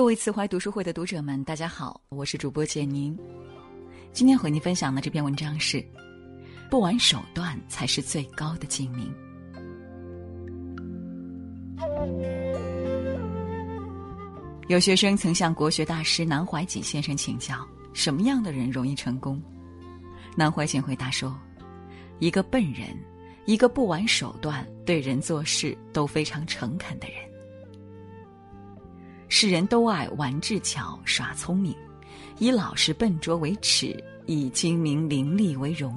各位慈怀读书会的读者们，大家好，我是主播简宁。今天和您分享的这篇文章是：不玩手段才是最高的精明。有学生曾向国学大师南怀瑾先生请教，什么样的人容易成功？南怀瑾回答说：“一个笨人，一个不玩手段、对人做事都非常诚恳的人。世人都爱玩智巧、耍聪明，以老实笨拙为耻，以精明伶俐为荣。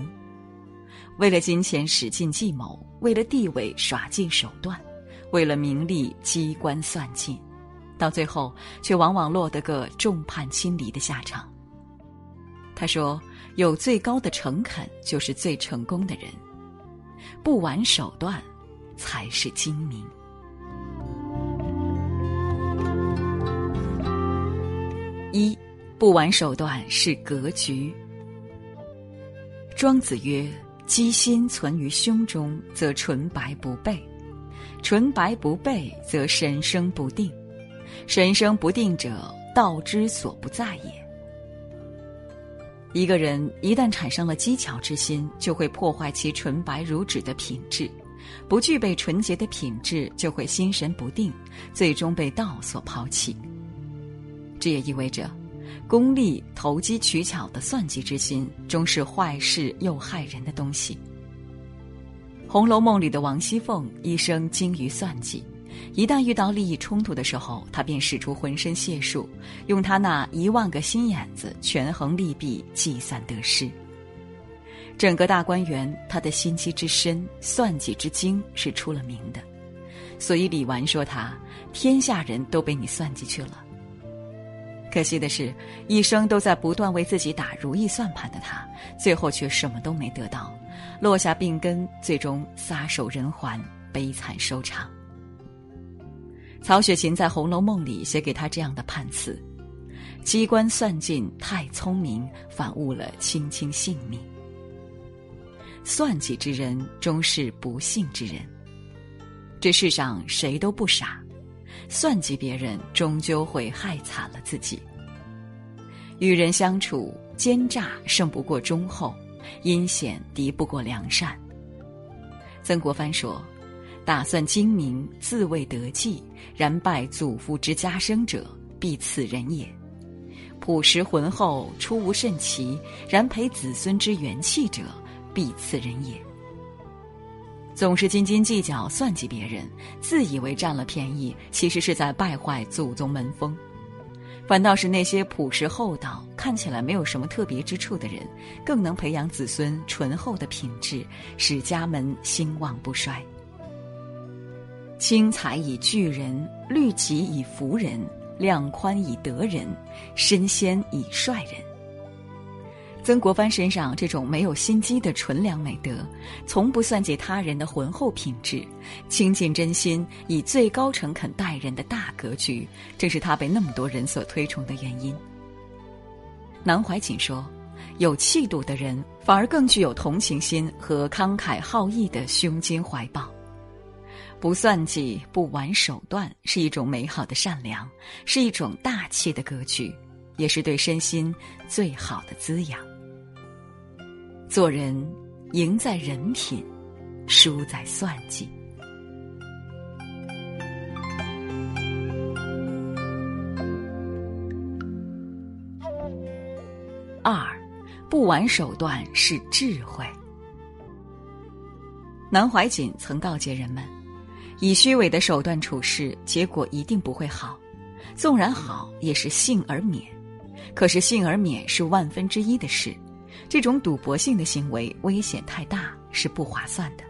为了金钱使尽计谋，为了地位耍尽手段，为了名利机关算尽。”到最后，却往往落得个众叛亲离的下场。他说：“有最高的诚恳，就是最成功的人；不玩手段，才是精明。”一，不玩手段是格局。庄子曰：“机心存于胸中，则纯白不备；纯白不备，则神生不定。”神生不定者，道之所不在也。一个人一旦产生了机巧之心，就会破坏其纯白如纸的品质；不具备纯洁的品质，就会心神不定，最终被道所抛弃。这也意味着，功利、投机取巧的算计之心，终是坏事又害人的东西。《红楼梦》里的王熙凤一生精于算计。一旦遇到利益冲突的时候，他便使出浑身解数，用他那一万个心眼子权衡利弊，计算得失。整个大观园，他的心机之深、算计之精是出了名的，所以李纨说他天下人都被你算计去了。可惜的是，一生都在不断为自己打如意算盘的他，最后却什么都没得到，落下病根，最终撒手人寰，悲惨收场。曹雪芹在《红楼梦》里写给他这样的判词：“机关算尽太聪明，反误了卿卿性命。算计之人终是不幸之人。这世上谁都不傻，算计别人终究会害惨了自己。与人相处，奸诈胜不过忠厚，阴险敌不过良善。”曾国藩说。打算精明，自谓得计，然败祖父之家生者，必此人也；朴实浑厚，出无甚奇，然培子孙之元气者，必此人也。总是斤斤计较、算计别人，自以为占了便宜，其实是在败坏祖宗门风。反倒是那些朴实厚道、看起来没有什么特别之处的人，更能培养子孙醇厚的品质，使家门兴旺不衰。轻财以聚人，律己以服人，量宽以得人，身先以率人。曾国藩身上这种没有心机的纯良美德，从不算计他人的浑厚品质，倾尽真心以最高诚恳待人的大格局，正是他被那么多人所推崇的原因。南怀瑾说：“有气度的人，反而更具有同情心和慷慨好义的胸襟怀抱。”不算计，不玩手段，是一种美好的善良，是一种大气的格局，也是对身心最好的滋养。做人，赢在人品，输在算计。二，不玩手段是智慧。南怀瑾曾告诫人们。以虚伪的手段处事，结果一定不会好；纵然好，也是幸而免。可是幸而免是万分之一的事，这种赌博性的行为危险太大，是不划算的。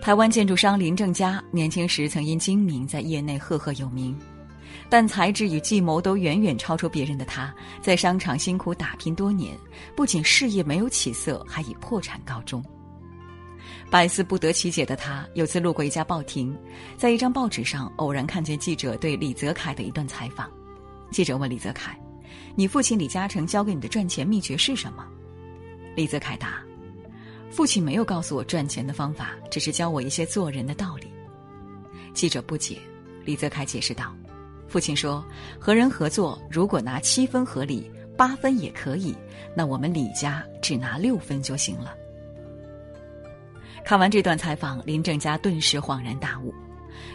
台湾建筑商林正嘉年轻时曾因精明在业内赫赫有名，但才智与计谋都远远超出别人的他，在商场辛苦打拼多年，不仅事业没有起色，还以破产告终。百思不得其解的他，有次路过一家报亭，在一张报纸上偶然看见记者对李泽楷的一段采访。记者问李泽楷：“你父亲李嘉诚教给你的赚钱秘诀是什么？”李泽楷答：“父亲没有告诉我赚钱的方法，只是教我一些做人的道理。”记者不解，李泽楷解释道：“父亲说：“和人合作，如果拿七分合理，八分也可以，那我们李家只拿六分就行了。”看完这段采访，林正家顿时恍然大悟，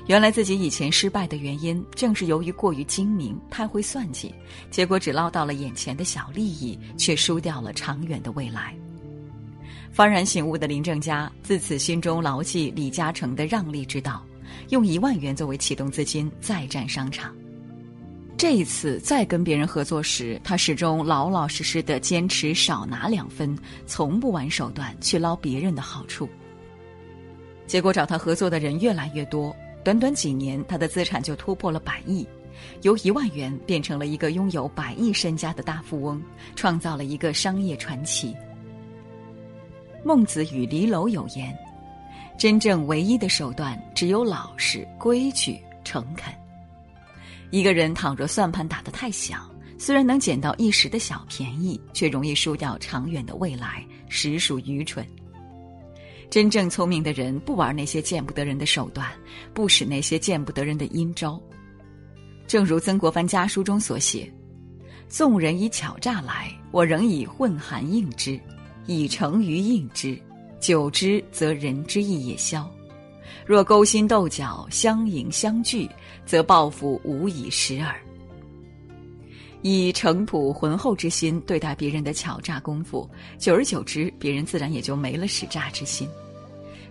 原来自己以前失败的原因，正是由于过于精明、太会算计，结果只捞到了眼前的小利益，却输掉了长远的未来。幡然醒悟的林正家自此心中牢记李嘉诚的让利之道，用一万元作为启动资金，再战商场。这一次再跟别人合作时，他始终老老实实的坚持少拿两分，从不玩手段去捞别人的好处。结果找他合作的人越来越多，短短几年，他的资产就突破了百亿，由一万元变成了一个拥有百亿身家的大富翁，创造了一个商业传奇。孟子与离楼有言：“真正唯一的手段，只有老实、规矩、诚恳。”一个人倘若算盘打得太小，虽然能捡到一时的小便宜，却容易输掉长远的未来，实属愚蠢。真正聪明的人不玩那些见不得人的手段，不使那些见不得人的阴招。正如曾国藩家书中所写：“纵人以巧诈来，我仍以混含应之，以诚于应之。久之，则人之意也消。”若勾心斗角、相迎相拒，则报复无以时耳。以诚朴浑厚之心对待别人的巧诈功夫，久而久之，别人自然也就没了使诈之心。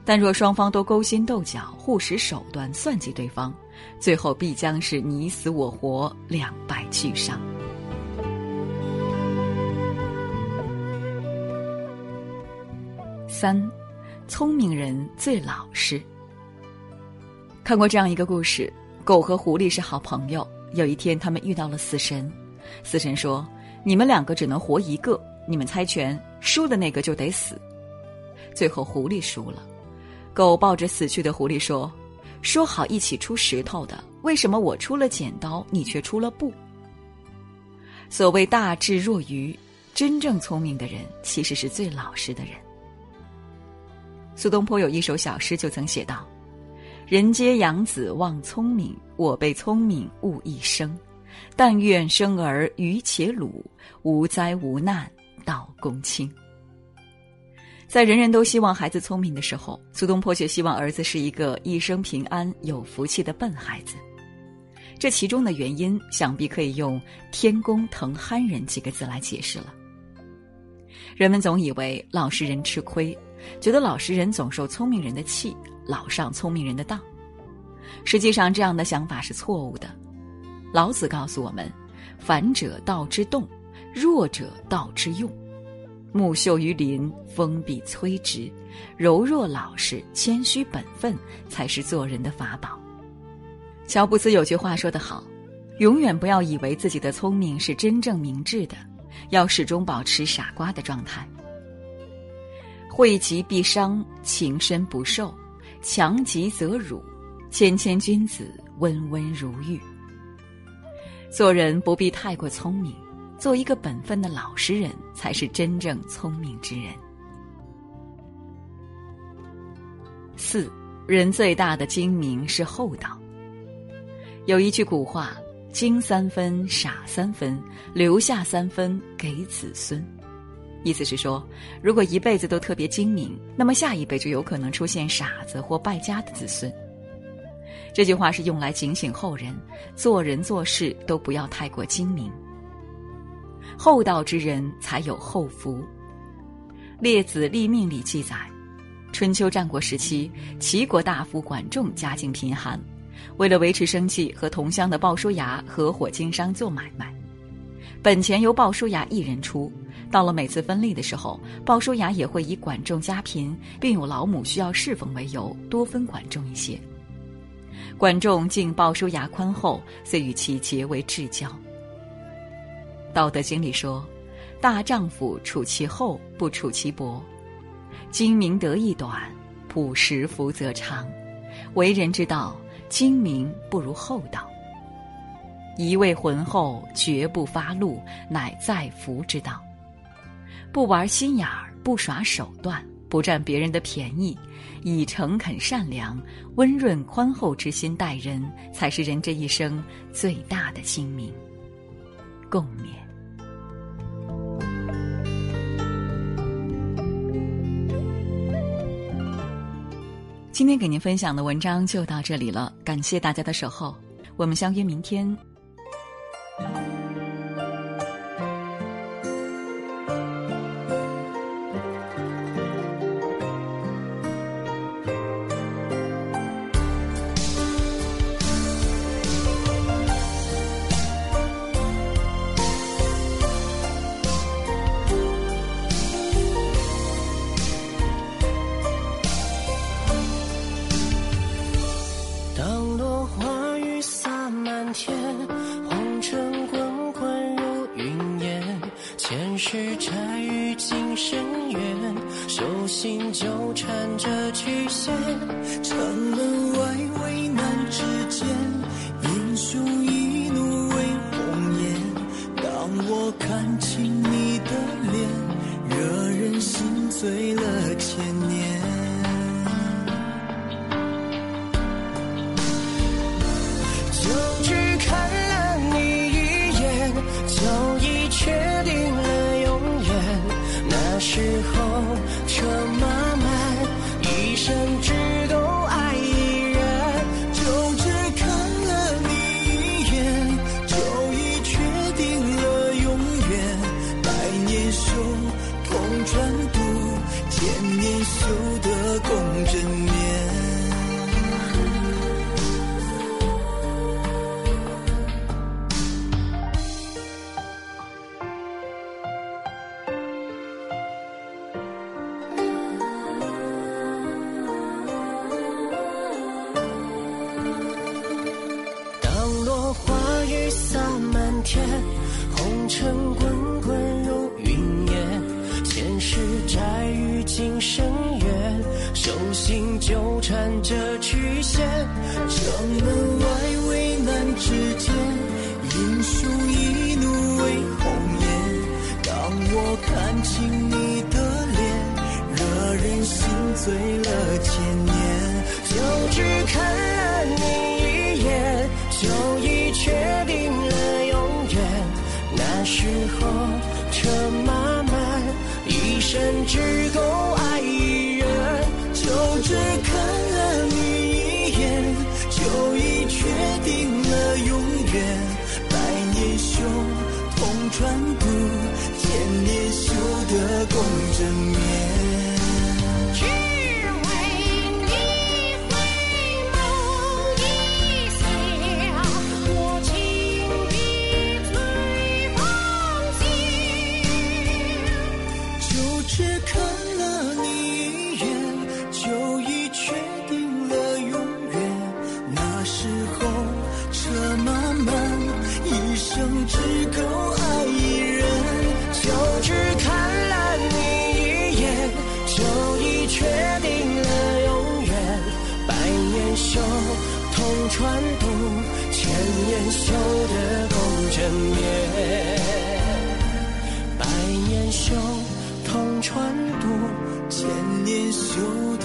但若双方都勾心斗角、互使手段算计对方，最后必将是你死我活、两败俱伤。三，聪明人最老实。看过这样一个故事：狗和狐狸是好朋友。有一天，他们遇到了死神。死神说：“你们两个只能活一个，你们猜拳，输的那个就得死。”最后，狐狸输了。狗抱着死去的狐狸说：“说好一起出石头的，为什么我出了剪刀，你却出了布？”所谓大智若愚，真正聪明的人其实是最老实的人。苏东坡有一首小诗就曾写道。人皆养子望聪明，我被聪明误一生。但愿生儿愚且鲁，无灾无难到公卿。在人人都希望孩子聪明的时候，苏东坡却希望儿子是一个一生平安、有福气的笨孩子。这其中的原因，想必可以用“天公疼憨人”几个字来解释了。人们总以为老实人吃亏，觉得老实人总受聪明人的气。老上聪明人的当，实际上这样的想法是错误的。老子告诉我们：“反者道之动，弱者道之用。木秀于林，风必摧之。柔弱老实、谦虚本分，才是做人的法宝。”乔布斯有句话说得好：“永远不要以为自己的聪明是真正明智的，要始终保持傻瓜的状态。惠及必伤，情深不寿。”强极则辱，谦谦君子，温温如玉。做人不必太过聪明，做一个本分的老实人，才是真正聪明之人。四，人最大的精明是厚道。有一句古话：“精三分，傻三分，留下三分给子孙。”意思是说，如果一辈子都特别精明，那么下一辈就有可能出现傻子或败家的子孙。这句话是用来警醒后人，做人做事都不要太过精明。厚道之人才有厚福。《列子立命》里记载，春秋战国时期，齐国大夫管仲家境贫寒，为了维持生计，和同乡的鲍叔牙合伙经商做买卖，本钱由鲍叔牙一人出。到了每次分利的时候，鲍叔牙也会以管仲家贫，并有老母需要侍奉为由，多分管仲一些。管仲敬鲍叔牙宽厚，遂与其结为至交。道德经里说：“大丈夫处其厚，不处其薄；精明得意短，朴实福则长。为人之道，精明不如厚道。一味浑厚，绝不发怒，乃在福之道。”不玩心眼儿，不耍手段，不占别人的便宜，以诚恳善良、温润宽厚之心待人，才是人这一生最大的精明。共勉。今天给您分享的文章就到这里了，感谢大家的守候，我们相约明天。深渊，手心纠缠着曲线，城门外危难之间，英雄一怒为红颜。当我看清你的脸，惹人心醉了千年。手心纠缠着曲线。城门外危难之间，英雄一怒为红颜。当我看清你的脸，惹人心醉了千年。就只看了你一眼，就已确定了永远。那。时候车马慢，一生只够的共枕传统，千年修得共枕眠。百年修同船渡，千年修得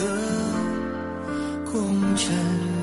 共枕眠。